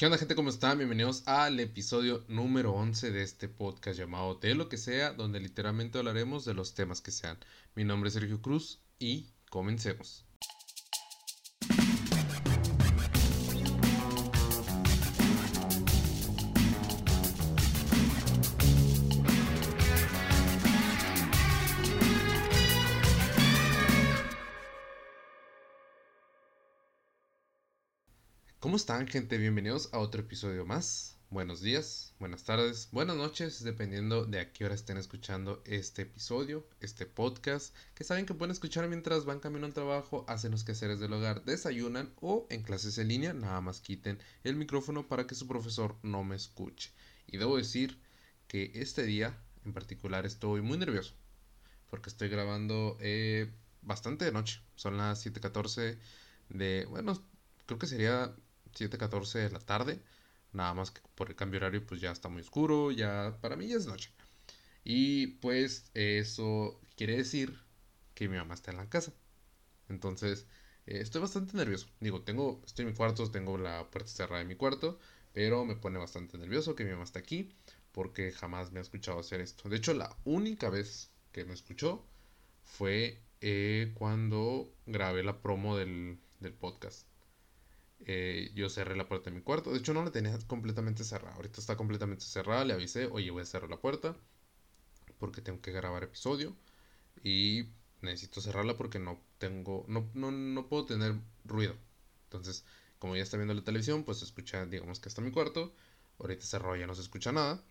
¿Qué onda gente? ¿Cómo están? Bienvenidos al episodio número 11 de este podcast llamado De lo que sea, donde literalmente hablaremos de los temas que sean. Mi nombre es Sergio Cruz y comencemos. ¿Cómo están gente? Bienvenidos a otro episodio más. Buenos días, buenas tardes, buenas noches, dependiendo de a qué hora estén escuchando este episodio, este podcast, que saben que pueden escuchar mientras van camino al trabajo, hacen los quehaceres del hogar, desayunan o en clases en línea, nada más quiten el micrófono para que su profesor no me escuche. Y debo decir que este día en particular estoy muy nervioso, porque estoy grabando eh, bastante de noche, son las 7.14 de, bueno, creo que sería 7.14 de la tarde. Nada más que por el cambio horario pues ya está muy oscuro, ya para mí ya es noche. Y pues eso quiere decir que mi mamá está en la casa. Entonces eh, estoy bastante nervioso. Digo, tengo, estoy en mi cuarto, tengo la puerta cerrada de mi cuarto, pero me pone bastante nervioso que mi mamá está aquí porque jamás me ha escuchado hacer esto. De hecho, la única vez que me escuchó fue eh, cuando grabé la promo del, del podcast. Eh, yo cerré la puerta de mi cuarto. De hecho, no la tenía completamente cerrada. Ahorita está completamente cerrada. Le avisé, oye, voy a cerrar la puerta. Porque tengo que grabar episodio. Y necesito cerrarla porque no tengo. No, no, no puedo tener ruido. Entonces, como ya está viendo la televisión, pues escucha, digamos que está mi cuarto. Ahorita cerrado ya no se escucha nada.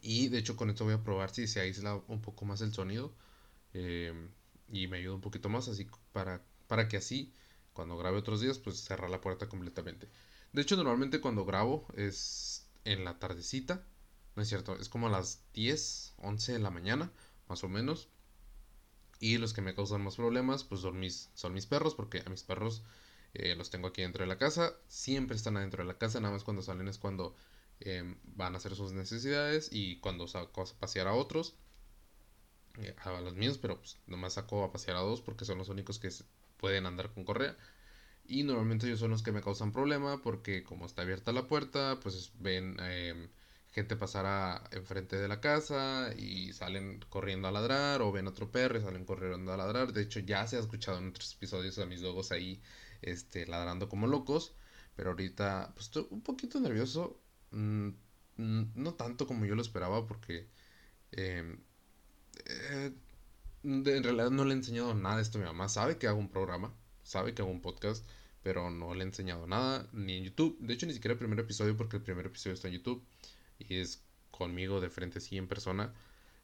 Y de hecho, con esto voy a probar si se aísla un poco más el sonido. Eh, y me ayuda un poquito más. Así para, para que así cuando grabe otros días, pues cerrar la puerta completamente. De hecho, normalmente cuando grabo es en la tardecita. No es cierto, es como a las 10, 11 de la mañana, más o menos. Y los que me causan más problemas, pues son mis, son mis perros, porque a mis perros eh, los tengo aquí dentro de la casa. Siempre están adentro de la casa, nada más cuando salen es cuando em, van a hacer sus necesidades y cuando saco a pasear a otros. Eh, a los míos, pero pues nomás saco a pasear a dos porque son los únicos que pueden andar con correa. Y normalmente ellos son los que me causan problema porque como está abierta la puerta, pues ven em, gente pasar a, enfrente de la casa y salen corriendo a ladrar o ven otro perro y salen corriendo a ladrar. De hecho ya se ha escuchado en otros episodios a mis dogos ahí este, ladrando como locos. Pero ahorita pues estoy un poquito nervioso. Mm, no tanto como yo lo esperaba porque... Em, eh, en realidad no le he enseñado nada de esto a mi mamá. Sabe que hago un programa, sabe que hago un podcast, pero no le he enseñado nada, ni en YouTube. De hecho, ni siquiera el primer episodio, porque el primer episodio está en YouTube y es conmigo de frente, sí, en persona.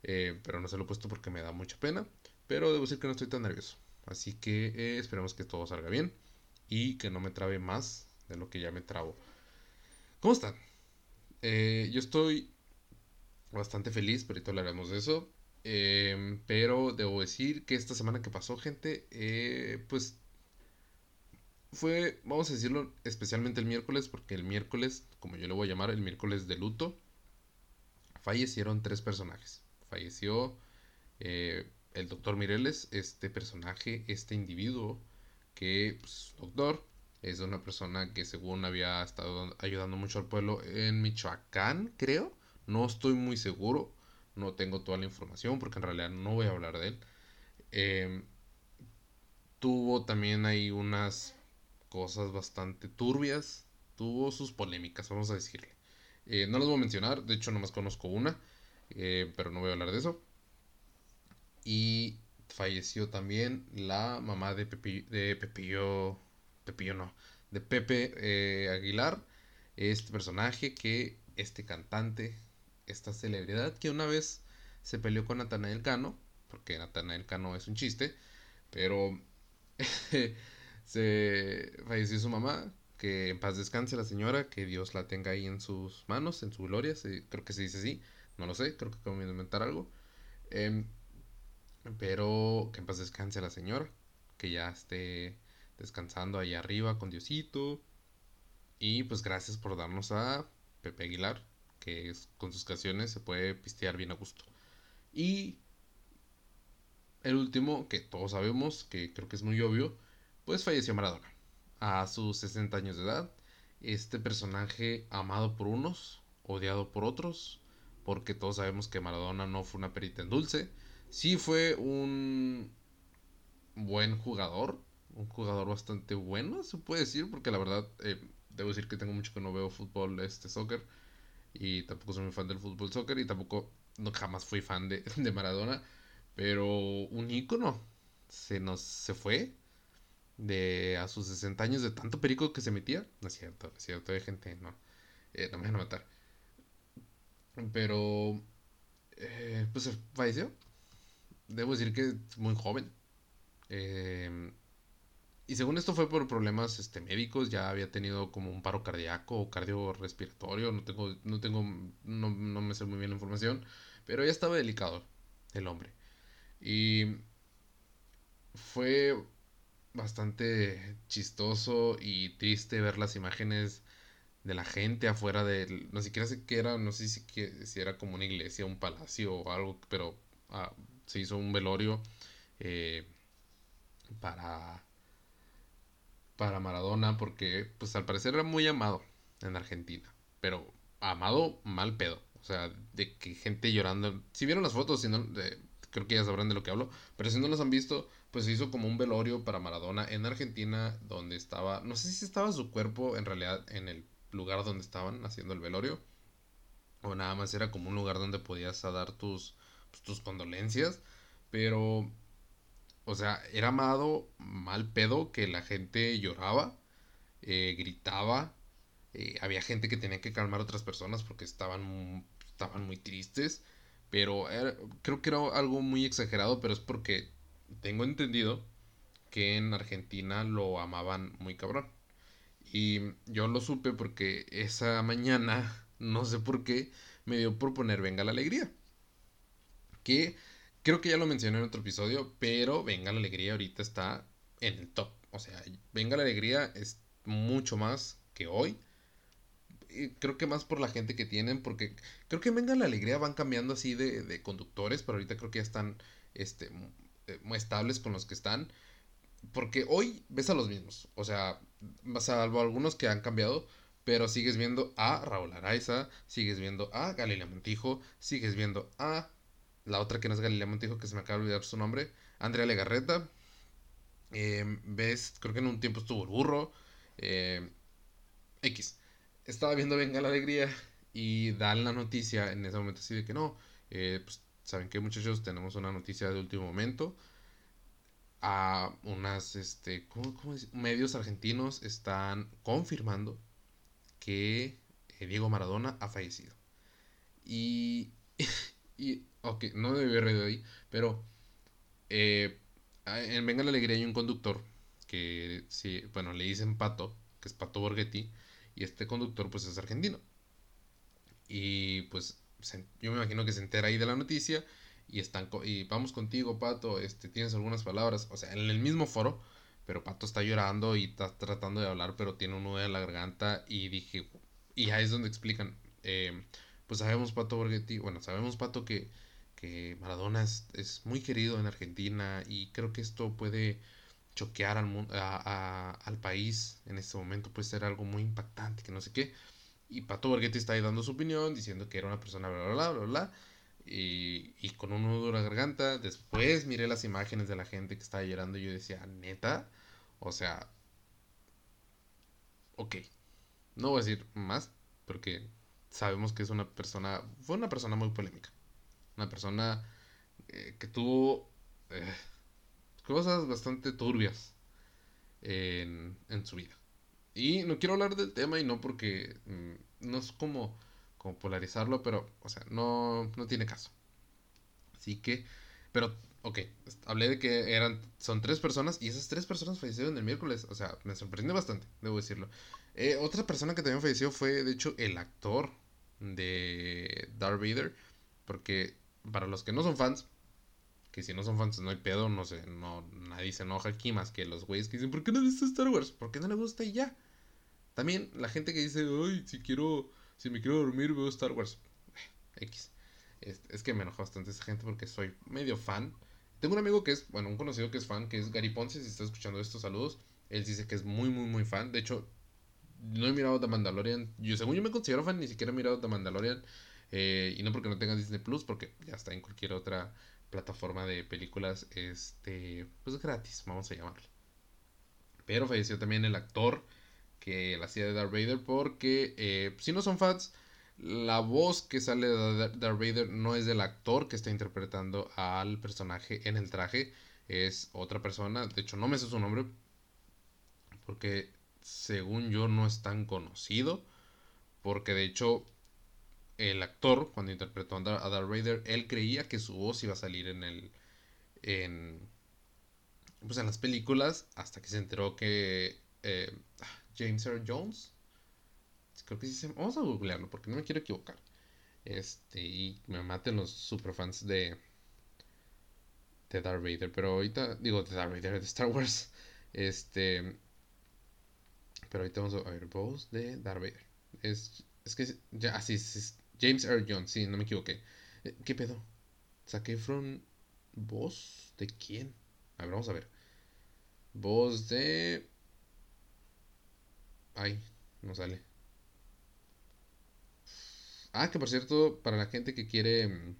Eh, pero no se lo he puesto porque me da mucha pena. Pero debo decir que no estoy tan nervioso. Así que eh, esperemos que todo salga bien y que no me trabe más de lo que ya me trabo. ¿Cómo están? Eh, yo estoy bastante feliz, pero ahorita hablaremos de eso. Em, pero debo decir que esta semana que pasó, gente, eh, pues fue, vamos a decirlo, especialmente el miércoles, porque el miércoles, como yo le voy a llamar, el miércoles de luto, fallecieron tres personajes. Falleció eh, el doctor Mireles, este personaje, este individuo que, pues, doctor, es una persona que según había estado ayudando mucho al pueblo en Michoacán, creo. No estoy muy seguro no tengo toda la información porque en realidad no voy a hablar de él. Em, tuvo también ahí unas cosas bastante turbias, tuvo sus polémicas, vamos a decirle. Eh, no las voy a mencionar, de hecho nomás conozco una, eh, pero no voy a hablar de eso. Y falleció también la mamá de, de Pepillo, Pepillo no, de Pepe eh, Aguilar, este personaje que este cantante esta celebridad que una vez se peleó con Natanael Cano, porque Natanael Cano es un chiste, pero se falleció su mamá, que en paz descanse la señora, que Dios la tenga ahí en sus manos, en su gloria, creo que se dice así, no lo sé, creo que acabo de inventar algo, em, pero que en paz descanse la señora, que ya esté descansando ahí arriba con Diosito, y pues gracias por darnos a Pepe Aguilar, que con sus canciones se puede pistear bien a gusto. Y el último, que todos sabemos, que creo que es muy obvio, pues falleció Maradona a sus 60 años de edad. este personaje amado por unos, odiado por otros, porque todos sabemos que Maradona no fue una perita en dulce. Sí fue un buen jugador, un jugador bastante bueno, se puede decir, porque la verdad, eh, debo decir que tengo mucho que no veo fútbol, este, soccer, y tampoco soy muy fan del fútbol, soccer, y tampoco, no, jamás fui fan de, de Maradona, pero un ícono se nos, se fue, de a sus 60 años de tanto perico que se metía. No es cierto, es cierto, hay gente, no, eh, no me van a matar. Pero, eh, pues falleció. Debo decir que es muy joven. Eh, y según esto fue por problemas este, médicos, ya había tenido como un paro cardíaco o cardiorrespiratorio, no tengo, no tengo, no, no me sé muy bien la información, pero ya estaba delicado el hombre. Y fue bastante chistoso y triste ver las imágenes de la gente afuera del... No siquiera sé qué era, no sé si, si era como una iglesia, un palacio o algo, pero ah, se hizo un velorio eh, para, para Maradona porque pues al parecer era muy amado en Argentina, pero amado mal pedo. O sea, de que gente llorando. Si vieron las fotos, si no, creo que ya sabrán de lo que hablo. Pero si no los han visto, pues se hizo como un velorio para Maradona en Argentina, donde estaba, no sé si estaba su cuerpo en realidad en el lugar donde estaban haciendo el velorio, o nada más era como un lugar donde podías dar tus, pues, tus condolencias, pero, o sea, era amado mal pedo que la gente lloraba, eh, gritaba, eh, había gente que tenía que calmar a otras personas porque estaban, estaban muy tristes. Pero creo que era algo muy exagerado, pero es porque tengo entendido que en Argentina lo amaban muy cabrón. Y yo lo supe porque esa mañana, no sé por qué, me dio por poner Venga la Alegría. Que creo que ya lo mencioné en otro episodio, pero Venga la Alegría ahorita está en el top. O sea, Venga la Alegría es mucho más que hoy. Y creo que más por la gente que tienen, porque creo que Venga la Alegría van cambiando así de, conductores, pero ahorita creo que ya están este, eh, estables con los que están. Porque hoy ves a los mismos. O sea, salvo algunos que han cambiado. Pero sigues viendo a Raúl Araiza. Sigues viendo a Galilea Montijo. Sigues viendo a la otra que no es Galilea Montijo, que se me acaba de olvidar su nombre. Andrea Legarreta. Em, ves, creo que en un tiempo estuvo burro. Em, X. Estaba viendo Venga la Alegría. Y dan la noticia en ese momento así de que no. Eh, pues saben que muchachos tenemos una noticia de último momento a unas este medios argentinos están confirmando que eh, Diego Maradona ha fallecido y y ok no debe haber reído ahí pero eh, en Venga la Alegría hay un conductor que sí bueno le dicen Pato que es Pato Borghetti y este conductor pues es argentino. Y pues yo me imagino que se entera ahí de la noticia y están y vamos contigo, Pato, este tienes algunas palabras, o sea, en el mismo foro, pero Pato está llorando y está tratando de hablar, pero tiene un nudo en la garganta y dije, y ahí es donde explican, eh, pues sabemos Pato Borghetti, bueno, sabemos Pato que, que Maradona es, es, muy querido en Argentina y creo que esto puede choquear al, a, al país en este momento, puede ser algo muy impactante, que no sé qué. Y Pato Borghetti está ahí dando su opinión, diciendo que era una persona bla, bla, bla, bla, bla. Y, y con un nudo en la garganta. Después miré las imágenes de la gente que estaba llorando y yo decía, neta. O sea, ok. No voy a decir más, porque sabemos que es una persona, fue una persona muy polémica. Una persona eh, que tuvo eh, cosas bastante turbias en, en su vida. Y no quiero hablar del tema y no porque mm, no es como, como polarizarlo, pero, o sea, no, no tiene caso. Así que, pero, ok, hablé de que eran, son tres personas y esas tres personas fallecieron el miércoles. O sea, me sorprende bastante, debo decirlo. Eh, otra persona que también falleció fue, de hecho, el actor de Darth Vader. Porque para los que no son fans, que si no son fans no hay pedo, no sé, no, nadie se enoja aquí más que los güeyes que dicen, ¿por qué no viste Star Wars? ¿Por qué no le gusta y ya? También la gente que dice, ay, si quiero, si me quiero dormir, veo Star Wars. X. Es, que me enoja bastante esa gente porque soy medio fan. Tengo un amigo que es, bueno, un conocido que es fan, que es Gary Ponce, si está escuchando estos saludos. Él dice que es muy, muy, muy fan. De hecho, no he mirado The Mandalorian. Yo, según yo me considero fan, ni siquiera he mirado The Mandalorian. Eh, y no porque no tenga Disney Plus, porque ya está en cualquier otra plataforma de películas, este, pues gratis, vamos a llamarle. Pero falleció también el actor que la hacía de Darth Vader, porque eh, si no son fans, la voz que sale de Darth Vader no es del actor que está interpretando al personaje en el traje, es otra persona. De hecho, no me sé su nombre, porque según yo no es tan conocido, porque de hecho el actor, cuando interpretó a Darth Vader, él creía que su voz iba a salir en el. En, pues en las películas, hasta que se enteró que eh, James Earl Jones, creo que sí. Vamos a googlearlo porque no me quiero equivocar. Este, y me maten los superfans de. de Darth Vader, pero ahorita. Digo, de Darth Vader, de Star Wars. Este. Pero ahorita vamos a ver, voz de Darth. Es, es que ya así es, James Earl Jones, sí, no me equivoqué. Eh, ¿Qué pedo? ¿Saqué from voz de quién? A ver, vamos a ver. Voz de. Ay, no sale. Ah, que por cierto, para la gente que quiere. Mm,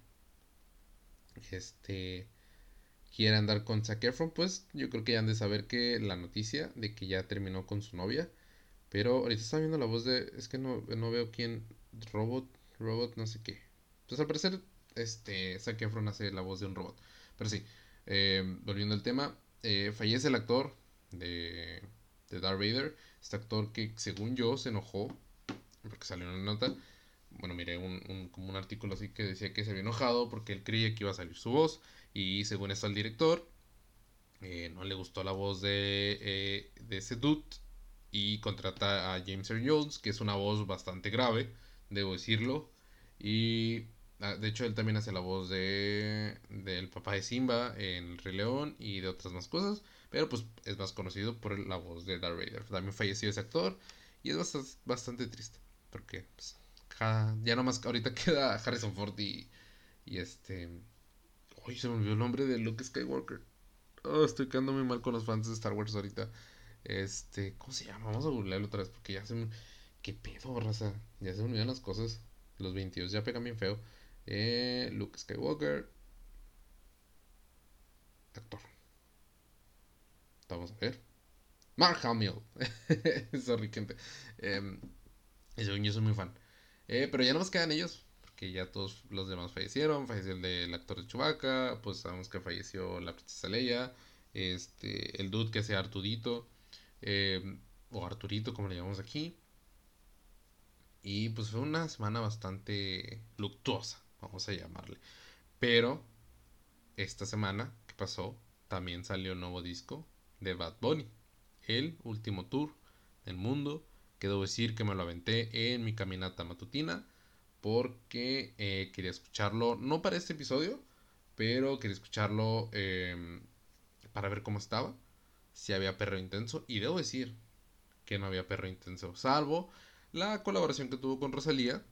este. Quiere andar con Zac Efron, pues yo creo que ya han de saber que la noticia de que ya terminó con su novia. Pero ahorita está viendo la voz de. Es que no, no veo quién. Robot robot no sé qué. Pues al parecer, este, Zac Efron hace la voz de un robot. Pero sí, eh, volviendo al tema, eh, fallece el actor de, de Darth Vader. Este actor que, según yo, se enojó, porque salió una nota. Bueno, miré un, como un artículo así que decía que se había enojado porque él creía que iba a salir su voz. Y según esto, al director eh, no le gustó la voz de, de ese dude. Y contrata a James Earl Jones, que es una voz bastante grave debo decirlo. Y ah, de hecho él también hace la voz de del papá de Simba en El Rey León y de otras más cosas, pero pues es más conocido por la voz de Darth Vader. También falleció ese actor y es bastante, triste, porque pues, ya nomás ahorita queda Harrison Ford y, y este... Uy, se me olvidó el nombre de Luke Skywalker. Oh, estoy quedando muy mal con los fans de Star Wars ahorita. Este, ¿cómo se llama? Vamos a googlearlo otra vez porque ya se me... ¿Qué pedo, raza? Ya se me olvidan las cosas. Los 22 ya pegan bien feo. Eh, Luke Skywalker. Actor. Vamos a ver. Mark Hamill. Sorry, gente. Eh, yo soy muy fan. Eh, pero ya no nos quedan ellos. Porque ya todos los demás fallecieron. Falleció el del actor de Chewbacca. Pues sabemos que falleció la princesa Leia. Este, el dude que hace Arturito. Eh, o Arturito, como le llamamos aquí. Y pues fue una semana bastante luctuosa, vamos a llamarle. Pero esta semana que pasó, también salió un nuevo disco de Bad Bunny. El último tour del mundo. Quedó decir que me lo aventé en mi caminata matutina. Porque eh, quería escucharlo, no para este episodio, pero quería escucharlo em, para ver cómo estaba. Si había perro intenso. Y debo decir que no había perro intenso. Salvo la colaboración que tuvo con Rosalía,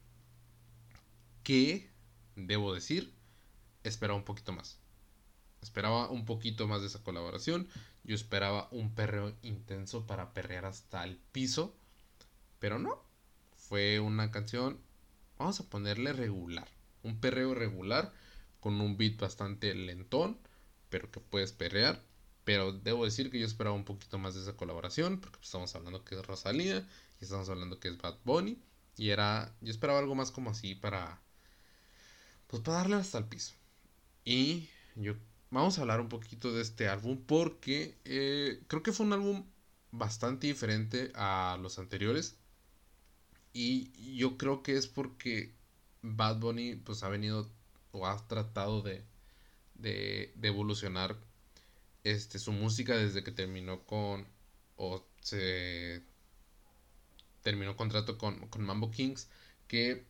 que, debo decir, esperaba un poquito más. Esperaba un poquito más de esa colaboración. Yo esperaba un perreo intenso para perrear hasta el piso. Pero no. Fue una canción, vamos a ponerle regular. Un perreo regular con un beat bastante lentón, pero que puedes perrear. Pero debo decir que yo esperaba un poquito más de esa colaboración, porque estamos hablando que es Rosalía estamos hablando que es Bad Bunny. Y era, yo esperaba algo más como así para, pues para darle hasta el piso. Y yo, vamos a hablar un poquito de este álbum porque eh, creo que fue un álbum bastante diferente a los anteriores. Y yo creo que es porque Bad Bunny pues ha venido o ha tratado de, de, de evolucionar este, su música desde que terminó con o se terminó contrato con, Mambo Kings, que,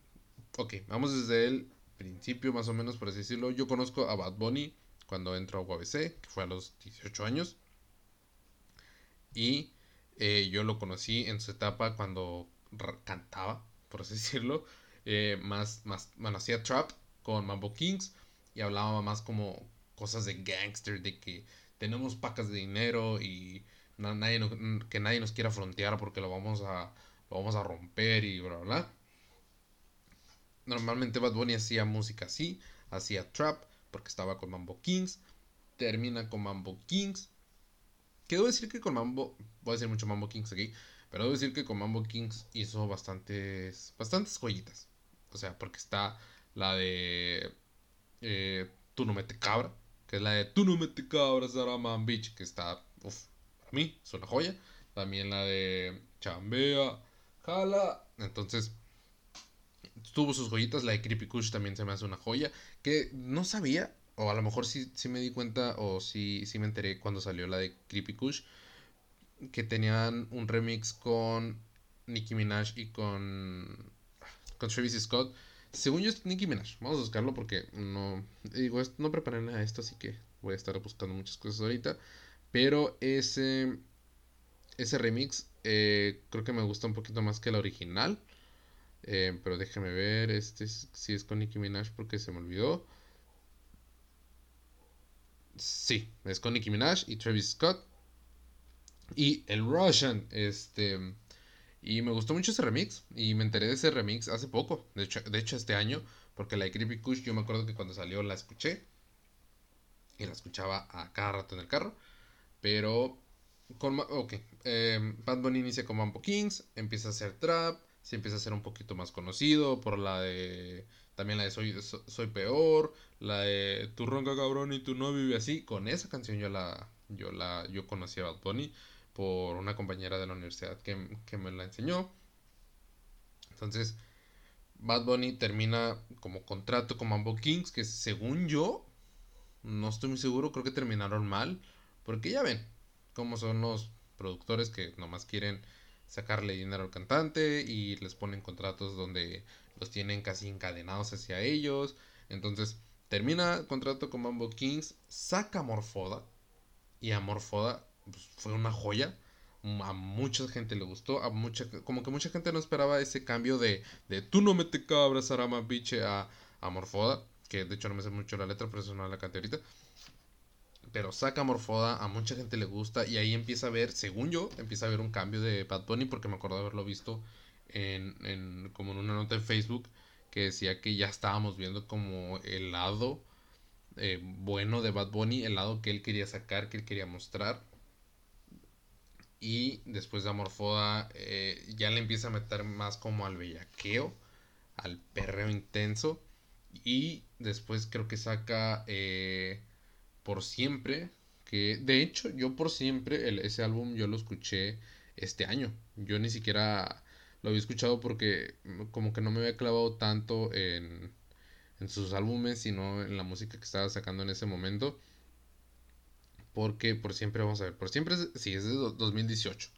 ok, vamos desde el principio más o menos, por así decirlo. Yo conozco a Bad Bunny cuando entró a UABC, que fue a los 18 años. Y eh, yo lo conocí en su etapa cuando cantaba, por así decirlo. Eh, más, más, bueno, hacía trap con Mambo Kings y hablaba más como cosas de gangster, de que tenemos pacas de dinero y nadie, que nadie nos quiera frontear porque lo vamos a lo vamos a romper y bla, bla. Normalmente Bad Bunny hacía música así, hacía trap, porque estaba con Mambo Kings, termina con Mambo Kings. Que decir que con Mambo, voy a decir mucho Mambo Kings aquí, pero debo decir que con Mambo Kings hizo bastantes, bastantes joyitas. O sea, porque está la de eh, Tú no mete cabra, que es la de Tú no mete cabra, Saraman Beach, que está, uff, para mí es una joya. También la de Chambea, Jala. Entonces, tuvo sus joyitas. La de Creepy Kush también se me hace una joya. Que no sabía, o a lo mejor sí, sí me di cuenta, o sí, sí me enteré cuando salió la de Creepy Kush. Que tenían un remix con Nicki Minaj y con, con Travis Scott. Según yo es Nicki Minaj. Vamos a buscarlo porque no. Digo, no preparé nada de esto, así que voy a estar buscando muchas cosas ahorita. Pero ese. Ese remix eh, creo que me gusta un poquito más que la original. Eh, pero déjame ver, este si es con Nicki Minaj porque se me olvidó. Sí, es con Nicki Minaj y Travis Scott. Y el Russian, este... Y me gustó mucho ese remix. Y me enteré de ese remix hace poco. De hecho, de hecho este año. Porque la de Creepy Kush yo me acuerdo que cuando salió la escuché. Y la escuchaba a cada rato en el carro. Pero... Con, ok. Eh, Bad Bunny inicia con Mambo Kings. Empieza a hacer trap se empieza a ser un poquito más conocido por la de también la de Soy, soy peor, la de Tu ronca cabrón y tu no vive así, con esa canción yo la yo la yo conocí a Bad Bunny por una compañera de la universidad que, que me la enseñó. Entonces, Bad Bunny termina como contrato con Mambo Kings, que según yo, no estoy muy seguro, creo que terminaron mal, porque ya ven cómo son los productores que nomás quieren sacarle dinero al cantante y les ponen contratos donde los tienen casi encadenados hacia ellos. Entonces termina contrato con Mambo Kings, saca Morfoda y a Morfoda pues, fue una joya. A mucha gente le gustó, a mucha, como que mucha gente no esperaba ese cambio de, de tú no me te cabras, Arama Biche a, a Morfoda, que de hecho no me sé mucho la letra, pero eso no la canté ahorita pero saca Morfoda, a mucha gente le gusta y ahí empieza a ver, según yo, empieza a ver un cambio de Bad Bunny porque me acuerdo de haberlo visto en, en como en una nota en Facebook que decía que ya estábamos viendo como el lado eh, bueno de Bad Bunny, el lado que él quería sacar, que él quería mostrar. Y después de Amorfoda eh, ya le empieza a meter más como al bellaqueo, al perreo intenso. Y después creo que saca eh, por siempre, que de hecho yo por siempre, ese álbum yo lo escuché este año. Yo ni siquiera lo había escuchado porque como que no me había clavado tanto en, en sus álbumes, sino en la música que estaba sacando en ese momento. Porque por siempre, vamos a ver, por siempre, sí, es de 2018.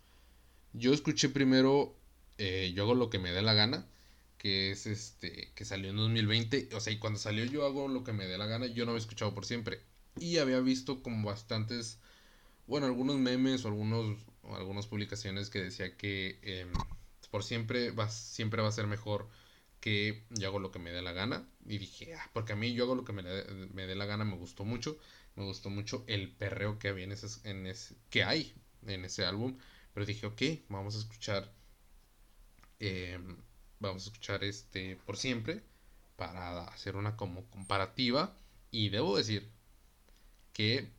Yo escuché primero eh, Yo hago lo que me dé la gana, que es este, que salió en 2020. O sea, y cuando salió Yo hago lo que me dé la gana, yo no había escuchado por siempre. Y había visto como bastantes, bueno, algunos memes o algunos, algunas publicaciones que decía que em, por siempre va, siempre va a ser mejor que yo hago lo que me dé la gana. Y dije, ah, porque a mí yo hago lo que me, me dé la gana, me gustó mucho. Me gustó mucho el perreo que había en ese, en ese, que hay en ese álbum. Pero dije, ok, vamos a escuchar. Em, vamos a escuchar este por siempre. Para hacer una como comparativa. Y debo decir, que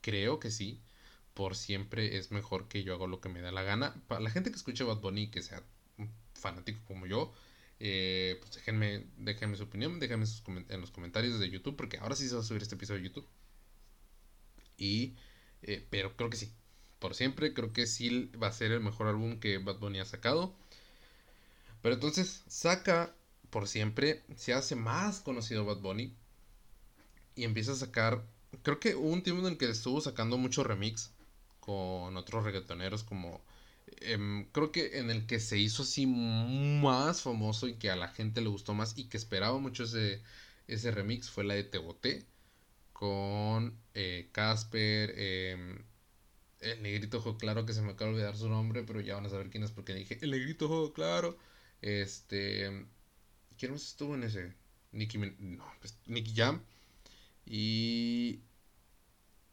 creo que sí, por siempre es mejor que yo haga lo que me da la gana. Para la gente que escuche Bad Bunny, que sea fanático como yo, eh, pues déjenme, déjenme su opinión, déjenme en los comentarios de YouTube, porque ahora sí se va a subir este episodio de YouTube. Y, eh, pero creo que sí, por siempre, creo que sí va a ser el mejor álbum que Bad Bunny ha sacado. Pero entonces saca por siempre, se hace más conocido Bad Bunny y empieza a sacar creo que hubo un tiempo en el que estuvo sacando mucho remix con otros reggaetoneros como em, creo que en el que se hizo así más famoso y que a la gente le gustó más y que esperaba mucho ese, ese remix fue la de Te con eh, Casper, em, el negrito ojo claro que se me acaba de olvidar su nombre, pero ya van a saber quién es porque dije el negrito ojo claro. Este, ¿quién más estuvo en ese? Nicky, no, pues, Nicky Jam. Y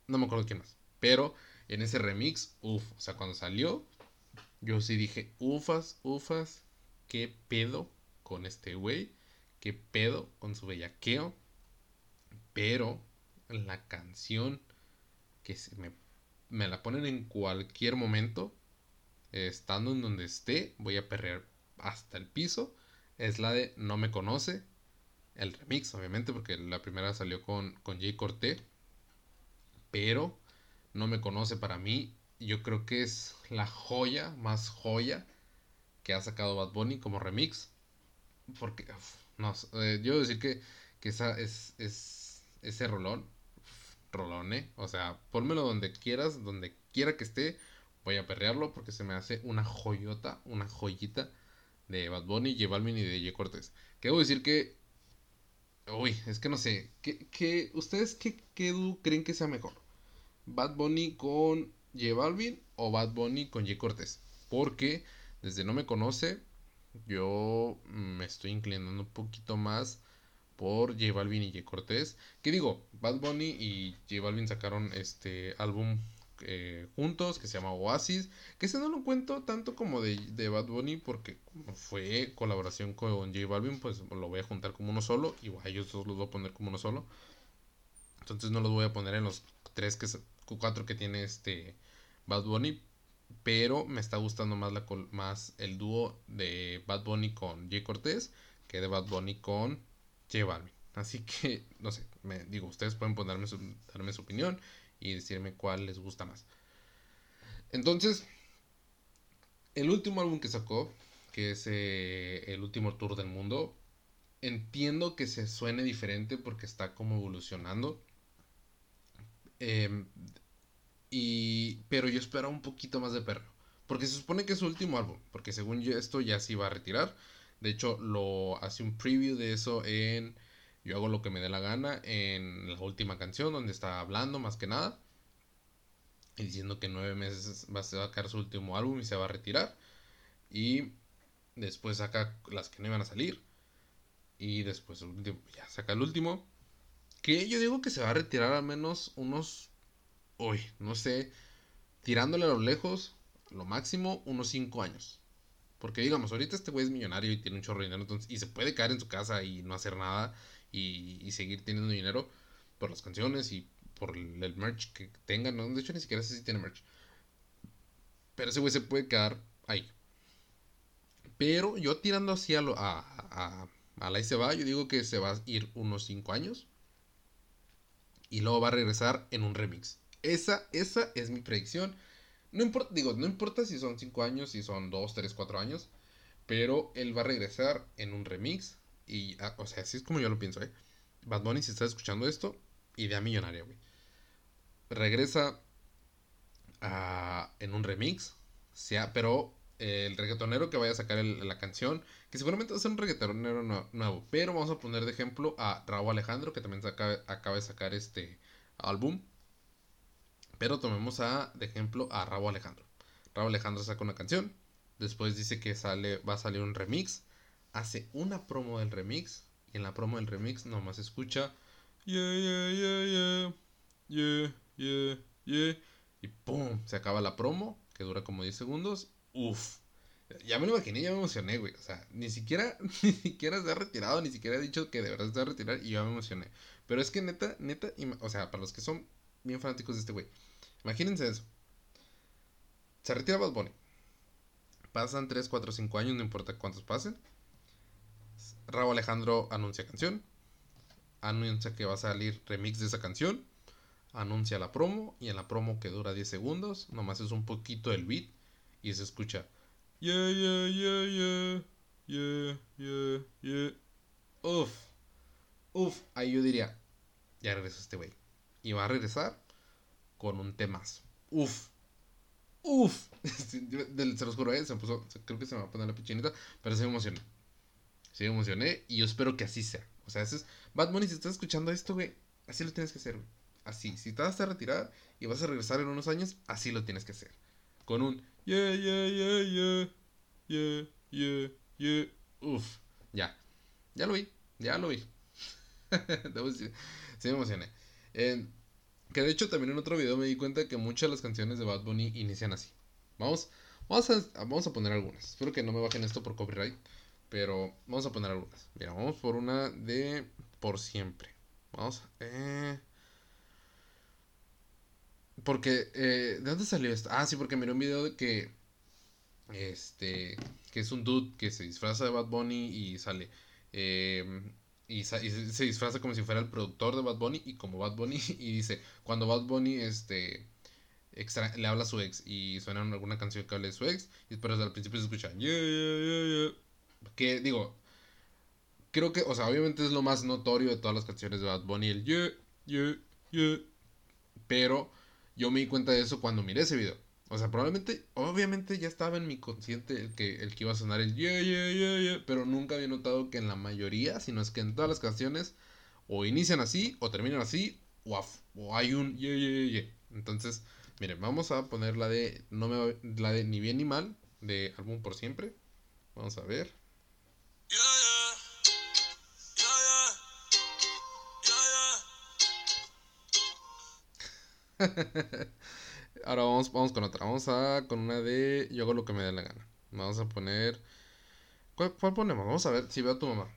no me acuerdo quién más. Pero en ese remix, uff, o sea, cuando salió, yo sí dije, ufas, ufas, qué pedo con este güey, qué pedo con su bellaqueo. Pero la canción que se me, me la ponen en cualquier momento, estando en donde esté, voy a perrear hasta el piso, es la de No me conoce, el remix, obviamente, porque la primera salió con, con Jay Corté, pero No me conoce para mí, yo creo que es la joya, más joya que ha sacado Bad Bunny como remix, porque, no, eh, yo decir que, que esa es, es ese rolón, rolón, ¿eh? O sea, pónmelo donde quieras, donde quiera que esté, voy a perrearlo porque se me hace una joyota, una joyita de Bad Bunny, J Balvin y de J Cortés. Que decir que. Uy, es que no sé. ¿Qué, ustedes qué, qué creen que sea mejor? ¿Bad Bunny con J Balvin o Bad Bunny con J Cortés? Porque desde no me conoce, yo me estoy inclinando un poquito más por J Balvin y J Cortés. Que digo, Bad Bunny y J Balvin sacaron este álbum eh, juntos que se llama Oasis. Que ese no lo cuento tanto como de, de Bad Bunny porque fue colaboración con J Balvin, pues lo voy a juntar como uno solo. Y a ellos dos los voy a poner como uno solo. Entonces no los voy a poner en los tres que cuatro que tiene este Bad Bunny. Pero me está gustando más, la, más el dúo de Bad Bunny con J Cortés que de Bad Bunny con J Balvin. Así que, no sé, me digo, ustedes pueden ponerme darme su opinión y decirme cuál les gusta más. Entonces, el último álbum que sacó, que es eh, el último tour del mundo, entiendo que se suene diferente porque está como evolucionando. Em, y, pero yo espero un poquito más de perro. Porque se supone que es su último álbum. Porque según yo esto ya se iba a retirar. De hecho, lo hace un preview de eso en yo hago lo que me dé la gana en la última canción donde está hablando más que nada. Y diciendo que en nueve meses va a sacar su último álbum y se va a retirar. Y después saca las que no iban a salir. Y después ya saca el último. Que yo digo que se va a retirar al menos unos... Uy, no sé. Tirándole a lo lejos, lo máximo, unos cinco años. Porque digamos, ahorita este güey es millonario y tiene un chorro de dinero. Entonces, y se puede caer en su casa y no hacer nada y, seguir teniendo dinero por las canciones y por el, merch que tengan. ¿no? De hecho, ni siquiera sé si tiene merch. Pero ese güey se puede quedar ahí. Pero yo tirando así a, lo, a, a, a la y se va, yo digo que se va a ir unos 5 años. Y luego va a regresar en un remix. Esa, esa es mi predicción. No importa, digo, no importa si son 5 años, si son 2, 3, 4 años. Pero él va a regresar en un remix y, ah, o sea, así es como yo lo pienso, ¿eh? Bad Bunny, si estás escuchando esto, idea millonaria, güey. Regresa en un remix, sea, pero el reggaetonero que vaya a sacar la canción, que seguramente va a ser un reggaetonero nuevo, pero vamos a poner de ejemplo a Raúl Alejandro, que también acaba de sacar este álbum. Pero tomemos a, de ejemplo a Raúl Alejandro. Raúl Alejandro saca una canción, después dice que sale, va a salir un remix hace una promo del remix y en la promo del remix nomás escucha yeah, yeah, yeah, yeah, yeah, yeah, yeah, y ¡pum! Se acaba la promo, que dura como 10 segundos. Uf. Ya me lo imaginé, ya me emocioné, güey. O sea, ni siquiera, ni siquiera se ha retirado, ni siquiera ha dicho que de verdad se va a retirar y ya me emocioné. Pero es que neta, neta, o sea, para los que son bien fanáticos de este güey, imagínense eso. Se retira Bad Bunny. Pasan 3, 4, 5 años, no importa cuántos pasen. Raúl Alejandro anuncia canción, anuncia que va a salir remix de esa canción, anuncia la promo y en la promo que dura 10 segundos, nomás es un poquito el beat y se escucha yeah yeah yeah yeah yeah yeah yeah uf uf ahí yo diría ya regresó este güey y va a regresar con un temazo uf uf se los juro ¿eh? se puso creo que se me va a poner la pichinita pero se me emocionó Sí, me emocioné y yo espero que así sea. O sea, ese es. Bad Bunny, si estás escuchando esto, güey, así lo tienes que hacer, güey. Así. Si te vas a retirar y vas a regresar en unos años, así lo tienes que hacer. Con un yeah, yeah, yeah, yeah, yeah, yeah, yeah. Uf, ya. Ya lo vi, ya lo vi. sí me emocioné. Que de hecho también en otro video me di cuenta que muchas de las canciones de Bad Bunny inician así. Vamos, Vamos a, vamos a poner algunas. Espero que no me bajen esto por copyright. Pero vamos a poner algunas. Mira, vamos por una de por siempre. Vamos. Eh, porque, eh, ¿de dónde salió esto? Ah, sí, porque miré un video de que, este, que es un dude que se disfraza de Bad Bunny y sale, eh, y, se disfraza como si fuera el productor de Bad Bunny y como Bad Bunny y dice, cuando Bad Bunny, este, le habla a su ex y suena alguna canción que hable de su ex y después al principio se escucha, yeah, yeah, yeah, que digo, creo que, o sea, obviamente es lo más notorio de todas las canciones de Bad Bunny, el yeah, yeah, yeah, pero yo me di cuenta de eso cuando miré ese video. O sea, probablemente, obviamente ya estaba en mi consciente el que, el que iba a sonar el yeah, yeah, yeah, yeah, pero nunca había notado que en la mayoría, sino es que en todas las canciones, o inician así, o terminan así, o, o hay un yeah, yeah, yeah. Entonces, miren, vamos a poner la de, no me, la de Ni Bien Ni Mal, de Álbum por Siempre. Vamos a ver. Ahora vamos, vamos con otra. Vamos a con una de Yo hago lo que me dé la gana. Vamos a poner. ¿Cuál, ponemos? Vamos a ver si veo a tu mamá.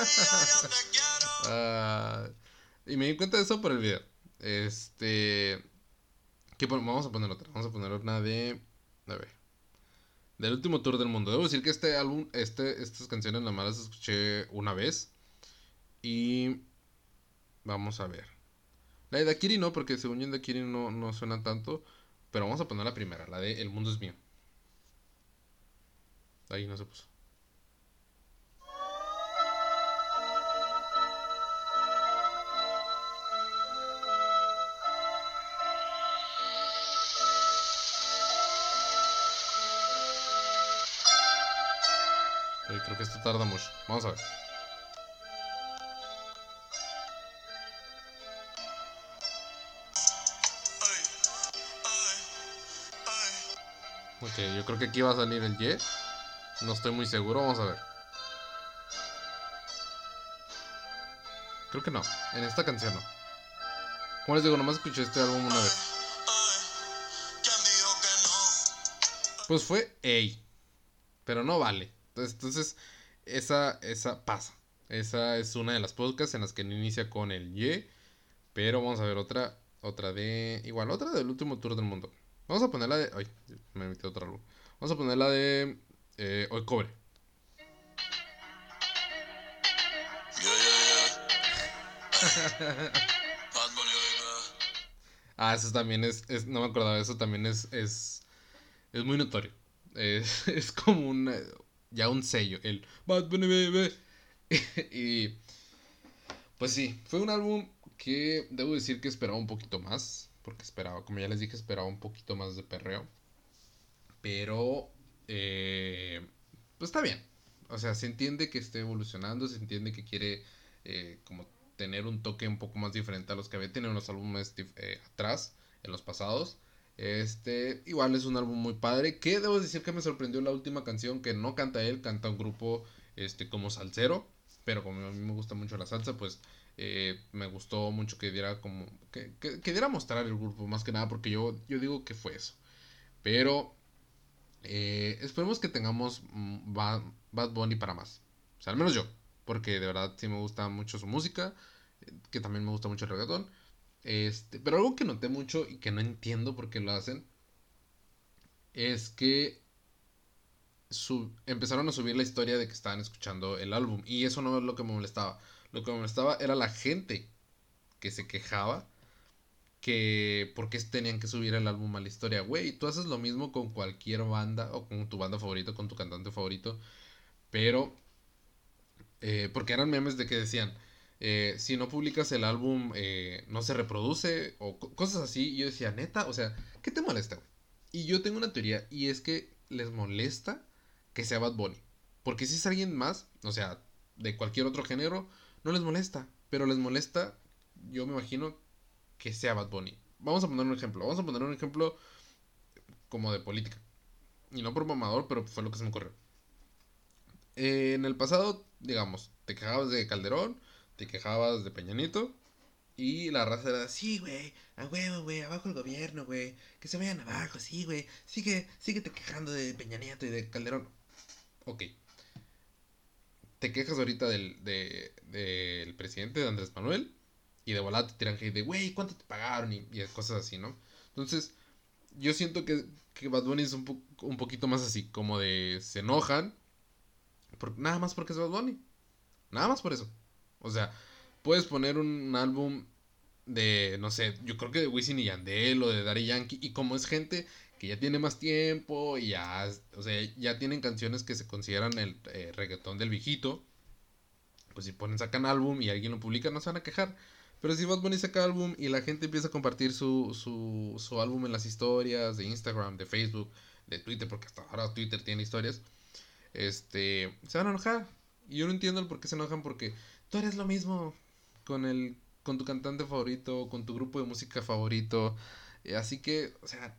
Ah, y me di cuenta de eso por el video. Este vamos a poner otra. Vamos a poner una de. A ver. Del último tour del mundo. Debo decir que este álbum, este, estas canciones nada más las escuché una vez. Y. Vamos a ver. La de Dakiri no, porque según yo en Dakiri no, no suena tanto. Pero vamos a poner la primera, la de El mundo es mío. Ahí no se puso. Creo que esto tarda mucho. Vamos a ver. Ok, yo creo que aquí va a salir el Y. No estoy muy seguro, vamos a ver. Creo que no, en esta canción no. Como les digo, nomás escuché este álbum una vez. Pues fue A. Pero no vale. Entonces, esa, esa pasa. Esa es una de las podcasts en las que no inicia con el Y. Pero vamos a ver otra. Otra de. Igual, otra del último tour del mundo. Vamos a ponerla de. Ay, me metí otra luz. Vamos a ponerla de. Eh, hoy cobre. ah, eso también es, es, No me acordaba, eso también es. Es, es muy notorio. Es, es como un ya un sello, el Bad y pues sí, fue un álbum que debo decir que esperaba un poquito más, porque esperaba, como ya les dije, esperaba un poquito más de perreo. Pero, eh, pues está bien. O sea, se entiende que esté evolucionando, se entiende que quiere eh, como tener un toque un poco más diferente a los que había tenido en los álbumes eh, atrás, en los pasados. Este, igual es un álbum muy padre. Que debo decir que me sorprendió la última canción que no canta él, canta un grupo este, como salsero. Pero como a mí me gusta mucho la salsa, pues eh, me gustó mucho que diera como. Que, que, diera mostrar el grupo, más que nada, porque yo, yo digo que fue eso. Pero eh, esperemos que tengamos mm, Bad, Bunny para más. O sea, al menos yo. Porque de verdad sí me gusta mucho su música. Que también me gusta mucho el reggaetón. Este, pero algo que noté mucho y que no entiendo por qué lo hacen es que empezaron a subir la historia de que estaban escuchando el álbum y eso no es lo que me molestaba. Lo que me molestaba era la gente que se quejaba que por qué tenían que subir el álbum a la historia. Güey, tú haces lo mismo con cualquier banda o con tu banda favorita, con tu cantante favorito, pero eh, porque eran memes de que decían eh, si no publicas el álbum, eh, no se reproduce o cosas así. Y yo decía, neta, o sea, ¿qué te molesta? Y yo tengo una teoría y es que les molesta que sea Bad Bunny. Porque si es alguien más, o sea, de cualquier otro género, no les molesta. Pero les molesta, yo me imagino, que sea Bad Bunny. Vamos a poner un ejemplo. Vamos a poner un ejemplo como de política. Y no por mamador, pero fue lo que se me ocurrió. En el pasado, digamos, te quejabas de Calderón, te quejabas de Peñanito. Y la raza era, sí, güey, a huevo, güey, abajo el gobierno, güey, que se vayan abajo, sí, güey, sigue, síguete quejando de Peña Nieto y de Calderón. Ok. Te quejas ahorita del, de, del presidente de Andrés Manuel y de volada te tiran hate de, güey, ¿cuánto te pagaron? Y, y, cosas así, ¿no? Entonces, yo siento que, que Bad Bunny es un, un poquito más así, como de se enojan, por, nada más porque es Bad Bunny. Nada más por eso. O sea, puedes poner un álbum de, no sé, yo creo que de Wisin y Yandel o de Daddy Yankee. Y como es gente que ya tiene más tiempo y ya, o sea, ya tienen canciones que se consideran el eh, reggaetón del viejito. Pues si ponen, sacan álbum y alguien lo publica, no se van a quejar. Pero si Bad Bunny saca álbum y la gente empieza a compartir su, su, su álbum en las historias de Instagram, de Facebook, de Twitter, porque hasta ahora Twitter tiene historias, este, se van a enojar. Y yo no entiendo el por qué se enojan porque tú eres lo mismo con el con tu cantante favorito, con tu grupo de música favorito. Eh, así que, o sea,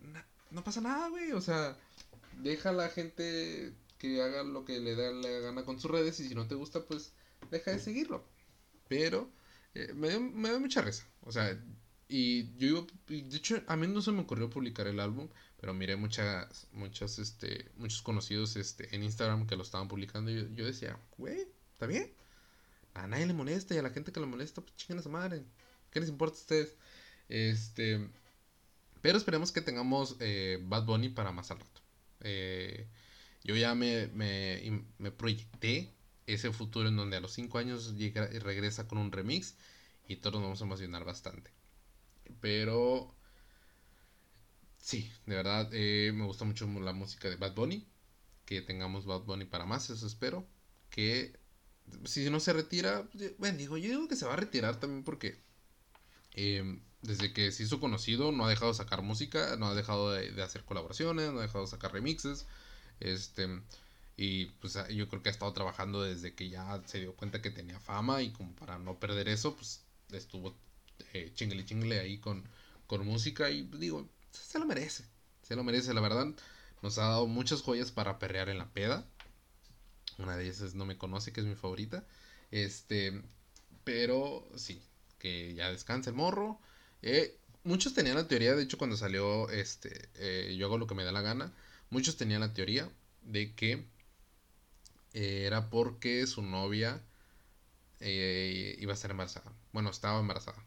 no pasa nada, güey. O sea, deja a la gente que haga lo que le da la gana con sus redes y si no te gusta, pues deja de seguirlo. Pero eh, me, dio, me mucha risa. O sea, y yo iba, de hecho, a mí no se me ocurrió publicar el álbum, pero miré muchas, muchas, este, muchos conocidos, este, en Instagram que lo estaban publicando y yo, yo decía, güey, ¿está bien? A nadie le molesta y a la gente que le molesta, pues chinguen a su madre. ¿Qué les importa a ustedes? Este. Pero esperemos que tengamos eh, Bad Bunny para más al rato. Eh, yo ya me, me, me, proyecté ese futuro en donde a los 5 años llega y regresa con un remix y todos nos vamos a emocionar bastante. Pero. Sí, de verdad eh, me gusta mucho la música de Bad Bunny. Que tengamos Bad Bunny para más, eso espero. Que si no se retira, bueno, digo, yo digo que se va a retirar también porque em, desde que se hizo conocido no ha dejado de sacar música, no ha dejado de, hacer colaboraciones, no ha dejado de sacar remixes, este, y pues yo creo que ha estado trabajando desde que ya se dio cuenta que tenía fama y como para no perder eso, pues estuvo eh, chingle chingle ahí con, con música y pues, digo, se lo merece, se lo merece, la verdad, nos ha dado muchas joyas para perrear en la peda. Una de ellas No me conoce, que es mi favorita. Este, pero sí, que ya descanse el morro. Eh, muchos tenían la teoría, de hecho, cuando salió este, eh, Yo hago lo que me da la gana. Muchos tenían la teoría de que eh, era porque su novia iba a ser embarazada. Bueno, estaba embarazada.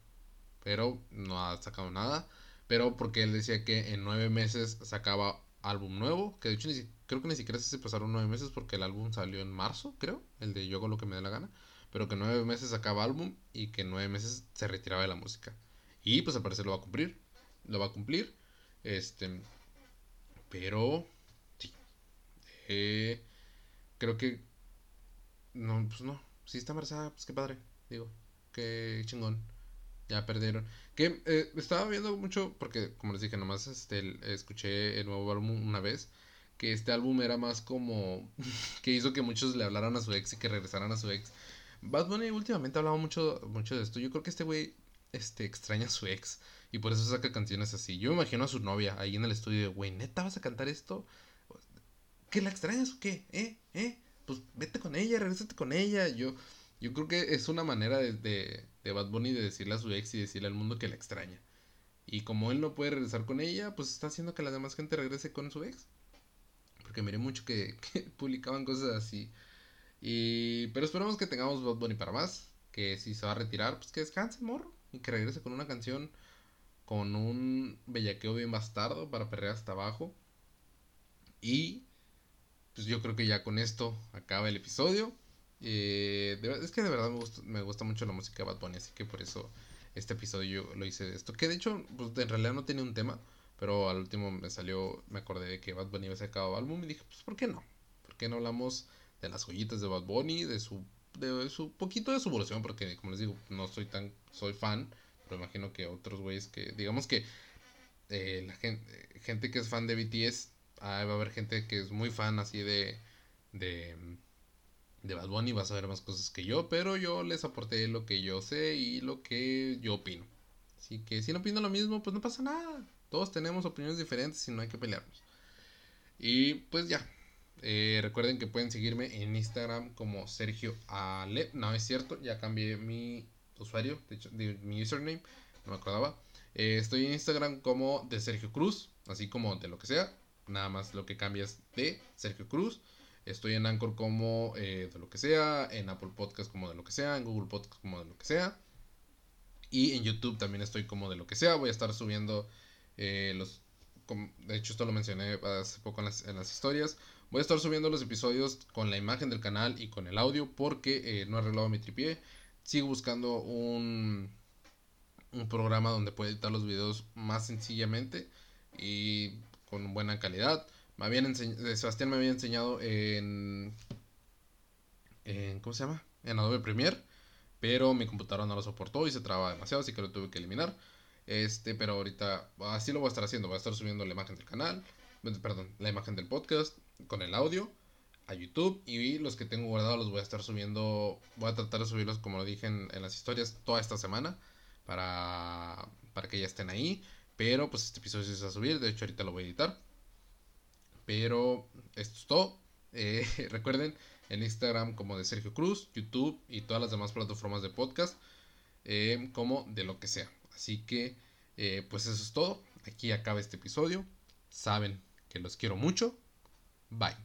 Pero no ha sacado nada. Pero porque él decía que en nueve meses sacaba álbum nuevo. Que de hecho creo que ni siquiera se pasaron nueve meses porque el álbum salió en marzo, creo, el de Yo hago lo que me dé la gana, pero que nueve meses sacaba álbum y que nueve meses se retiraba de la música. Y pues al parecer lo va a cumplir, lo va a cumplir, este, pero sí, eh, creo que, no, pues no, si está embarazada, pues qué padre, digo, qué chingón, ya perdieron. Que eh, estaba viendo mucho, porque como les dije, nomás este, escuché el nuevo álbum una vez que este álbum era más como que hizo que muchos le hablaran a su ex y que regresaran a su ex. Bad Bunny últimamente ha hablado mucho, mucho de esto. Yo creo que este güey este, extraña a su ex y por eso saca canciones así. Yo me imagino a su novia ahí en el estudio de, güey, ¿neta vas a cantar esto? ¿Que la extrañas o qué? ¿Eh? ¿Eh? Pues vete con ella, regresate con ella. Yo, yo creo que es una manera de, de, Bad Bunny de decirle a su ex y decirle al mundo que la extraña. Y como él no puede regresar con ella, pues está haciendo que la demás gente regrese con su ex porque miré mucho que, publicaban cosas así. Y, pero esperamos que tengamos Bad Bunny para más. Que si se va a retirar, pues que descanse, morro. Y que regrese con una canción con un bellaqueo bien bastardo para perrear hasta abajo. Y pues yo creo que ya con esto acaba el episodio. Eh, es que de verdad me gusta, me gusta mucho la música de Bad Bunny, así que por eso este episodio yo lo hice de esto. Que de hecho, pues en realidad no tenía un tema. Pero al último me salió, me acordé de que Bad Bunny había sacado álbum y dije, pues ¿por qué no? ¿Por qué no hablamos de las joyitas de Bad Bunny, de su, su poquito de su evolución? Porque como les digo, no soy tan, soy fan, pero imagino que otros güeyes que, digamos que eh, la gente, gente que es fan de BTS, va a haber gente que es muy fan así de, de, de Bad Bunny, vas a ver más cosas que yo, pero yo les aporté lo que yo sé y lo que yo opino. Así que si no opino lo mismo, pues no pasa nada. Todos tenemos opiniones diferentes y no hay que pelearnos. Y pues ya. Eh, recuerden que pueden seguirme en Instagram como Sergio Ale. No, es cierto, ya cambié mi usuario, de hecho, mi username, no me acordaba. Eh, estoy en Instagram como de Sergio Cruz, así como de lo que sea. Nada más lo que cambia es de Sergio Cruz. Estoy en Anchor como eh, de lo que sea, en Apple Podcast como de lo que sea, en Google Podcast como de lo que sea. Y en YouTube también estoy como de lo que sea. Voy a estar subiendo eh, los... De hecho, esto lo mencioné hace poco en las, historias. Voy a estar subiendo los episodios con la imagen del canal y con el audio porque eh, no he arreglado mi tripié. Sigo buscando un, un programa donde pueda editar los videos más sencillamente y con buena calidad. Me eh, Sebastián me había enseñado en, en ¿cómo se llama? En Adobe Premiere, pero mi computadora no lo soportó y se traba demasiado, así que lo tuve que eliminar. Este, pero ahorita así lo voy a estar haciendo, voy a estar subiendo la imagen del canal, perdón, la imagen del podcast con el audio a YouTube y los que tengo guardados los voy a estar subiendo, voy a tratar de subirlos como lo dije en, en las historias toda esta semana para, para que ya estén ahí. Pero pues este episodio se va a subir, de hecho ahorita lo voy a editar. Pero esto es todo. Eh, recuerden, en Instagram como de Sergio Cruz, YouTube y todas las demás plataformas de podcast, eh, como de lo que sea. Así que, eh, pues eso es todo. Aquí acaba este episodio. Saben que los quiero mucho. Bye.